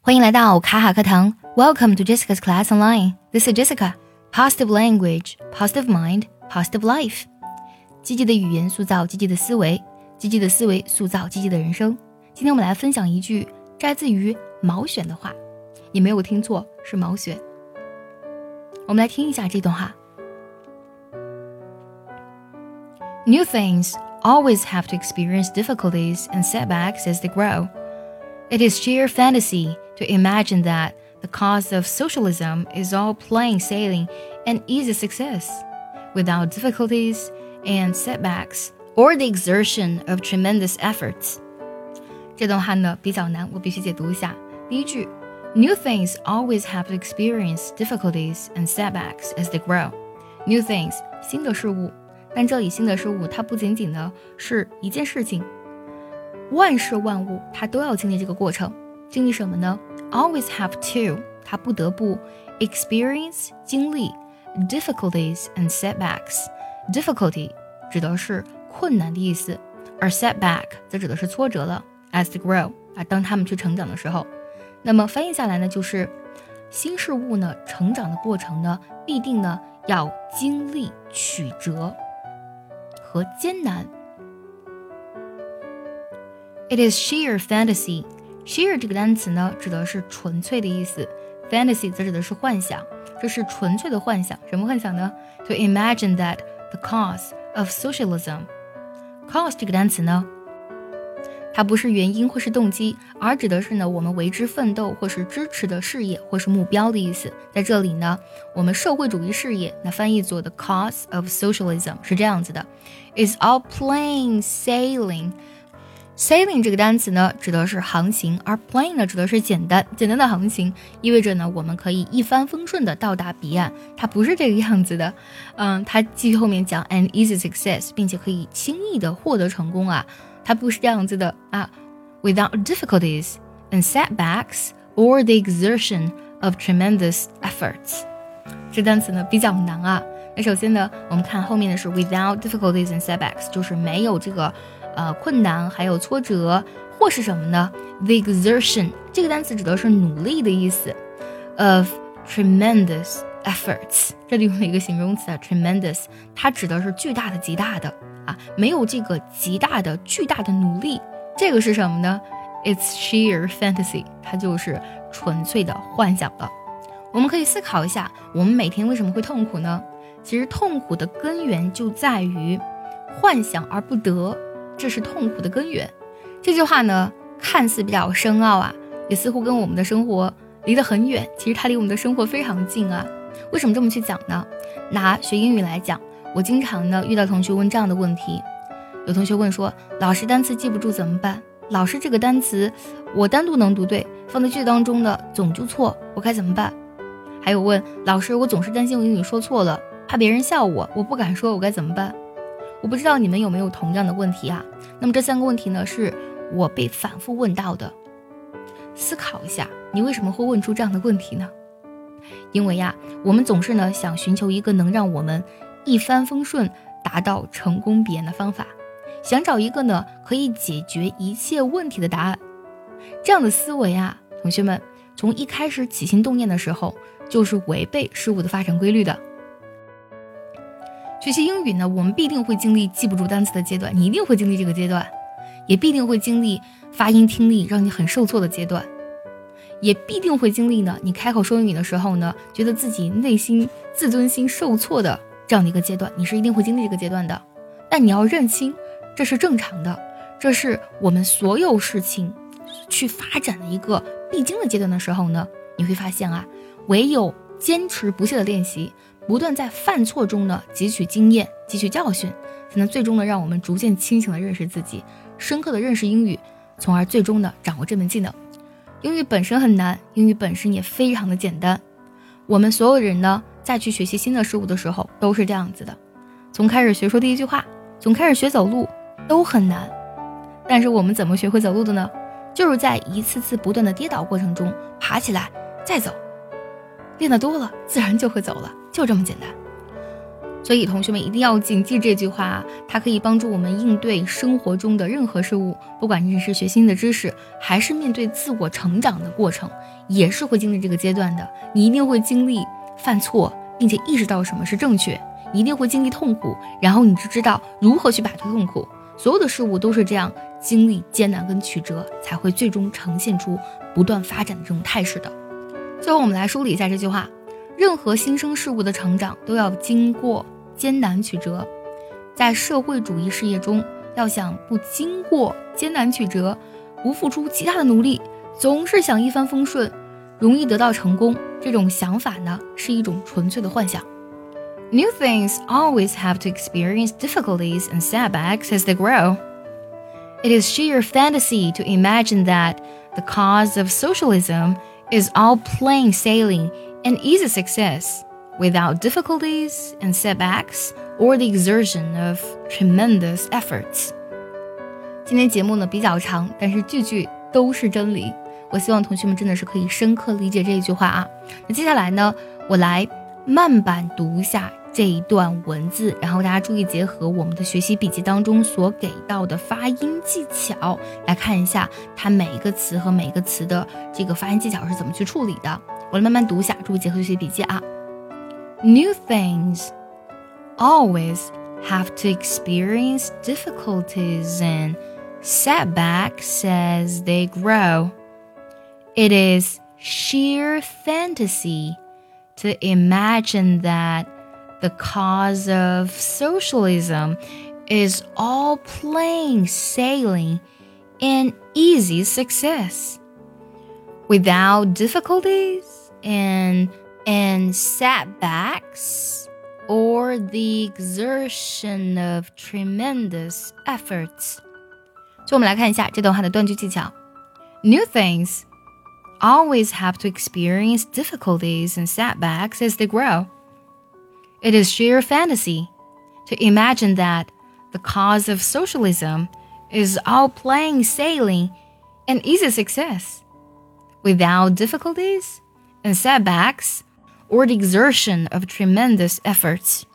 欢迎来到卡卡课堂，Welcome to Jessica's Class Online. This is Jessica. Positive language, positive mind, positive life. 积极的语言塑造积极的思维，积极的思维塑造积极的人生。今天我们来分享一句摘自于毛选的话，你没有听错，是毛选。我们来听一下这段话。New things always have to experience difficulties and setbacks as they grow. It is sheer fantasy to imagine that the cause of socialism is all plain sailing and easy success, without difficulties and setbacks or the exertion of tremendous efforts. 这段话呢比较难，我必须解读一下。第一句，New things always have to experience difficulties and setbacks as they grow. New things，新的事物。但这里新的事物，它不仅仅呢是一件事情，万事万物它都要经历这个过程。经历什么呢 ？Always have to，它不得不 experience 经历 difficulties and setbacks。Difficulty 指的是困难的意思，而 setback 则指的是挫折了。As they grow 啊，当他们去成长的时候，那么翻译下来呢，就是新事物呢成长的过程呢，必定呢要经历曲折。和艰难。It is sheer fantasy. Sheer 这个单词呢，指的是纯粹的意思；fantasy 则指的是幻想。这是纯粹的幻想。什么幻想呢？To imagine that the cause of socialism. Cause 这个单词呢？它不是原因或是动机，而指的是呢我们为之奋斗或是支持的事业或是目标的意思。在这里呢，我们社会主义事业，那翻译作 the cause of socialism 是这样子的：is all plain sailing。Sailing 这个单词呢，指的是航行，而 plain 呢，指的是简单简单的航行，意味着呢我们可以一帆风顺的到达彼岸。它不是这个样子的，嗯，它继续后面讲 an easy success，并且可以轻易的获得成功啊。它不是这样子的啊，without difficulties and setbacks or the exertion of tremendous efforts。这单词呢比较难啊。那首先呢，我们看后面的是 without difficulties and setbacks，就是没有这个呃困难还有挫折，或是什么呢？the exertion 这个单词指的是努力的意思，of tremendous efforts，这里用了一个形容词啊，tremendous，它指的是巨大的、极大的。啊，没有这个极大的、巨大的努力，这个是什么呢？It's sheer fantasy，它就是纯粹的幻想了。我们可以思考一下，我们每天为什么会痛苦呢？其实痛苦的根源就在于幻想而不得，这是痛苦的根源。这句话呢，看似比较深奥啊，也似乎跟我们的生活离得很远。其实它离我们的生活非常近啊。为什么这么去讲呢？拿学英语来讲。我经常呢遇到同学问这样的问题，有同学问说：“老师单词记不住怎么办？老师这个单词我单独能读对，放在句子当中的总就错，我该怎么办？”还有问老师，我总是担心我英语说错了，怕别人笑我，我不敢说，我该怎么办？我不知道你们有没有同样的问题啊？那么这三个问题呢，是我被反复问到的。思考一下，你为什么会问出这样的问题呢？因为呀，我们总是呢想寻求一个能让我们。一帆风顺，达到成功彼岸的方法，想找一个呢可以解决一切问题的答案。这样的思维啊，同学们从一开始起心动念的时候，就是违背事物的发展规律的。学习英语呢，我们必定会经历记不住单词的阶段，你一定会经历这个阶段，也必定会经历发音听力让你很受挫的阶段，也必定会经历呢你开口说英语的时候呢，觉得自己内心自尊心受挫的。这样的一个阶段，你是一定会经历这个阶段的，但你要认清，这是正常的，这是我们所有事情去发展的一个必经的阶段的时候呢，你会发现啊，唯有坚持不懈的练习，不断在犯错中呢汲取经验、汲取教训，才能最终呢让我们逐渐清醒的认识自己，深刻的认识英语，从而最终的掌握这门技能。英语本身很难，英语本身也非常的简单，我们所有人呢。再去学习新的事物的时候，都是这样子的。从开始学说第一句话，从开始学走路，都很难。但是我们怎么学会走路的呢？就是在一次次不断的跌倒过程中爬起来再走，练得多了，自然就会走了，就这么简单。所以，同学们一定要谨记这句话，它可以帮助我们应对生活中的任何事物，不管你是学新的知识，还是面对自我成长的过程，也是会经历这个阶段的。你一定会经历犯错，并且意识到什么是正确，一定会经历痛苦，然后你就知道如何去摆脱痛苦。所有的事物都是这样，经历艰难跟曲折，才会最终呈现出不断发展的这种态势的。最后，我们来梳理一下这句话。任何新生事物的成长都要经过艰难曲折，在社会主义事业中，要想不经过艰难曲折，不付出极大的努力，总是想一帆风顺，容易得到成功，这种想法呢，是一种纯粹的幻想。New things always have to experience difficulties and setbacks as they grow. It is sheer fantasy to imagine that the cause of socialism is all plain sailing and easy success without difficulties and setbacks or the exertion of tremendous efforts。今天节目呢比较长，但是句句都是真理。我希望同学们真的是可以深刻理解这一句话啊。那接下来呢，我来慢板读一下这一段文字，然后大家注意结合我们的学习笔记当中所给到的发音技巧来看一下它每一个词和每一个词的这个发音技巧是怎么去处理的。我来慢慢读一下，注意结合学习笔记啊。New things always have to experience difficulties and setbacks as they grow. It is sheer fantasy to imagine that the cause of socialism is all plain sailing and easy success. Without difficulties and and setbacks or the exertion of tremendous efforts。就我们来看一下这段话的断句技巧。New things always have to experience difficulties and setbacks as they grow. It is sheer fantasy to imagine that the cause of socialism is all plain sailing and easy success. Without difficulties and setbacks or the exertion of tremendous efforts.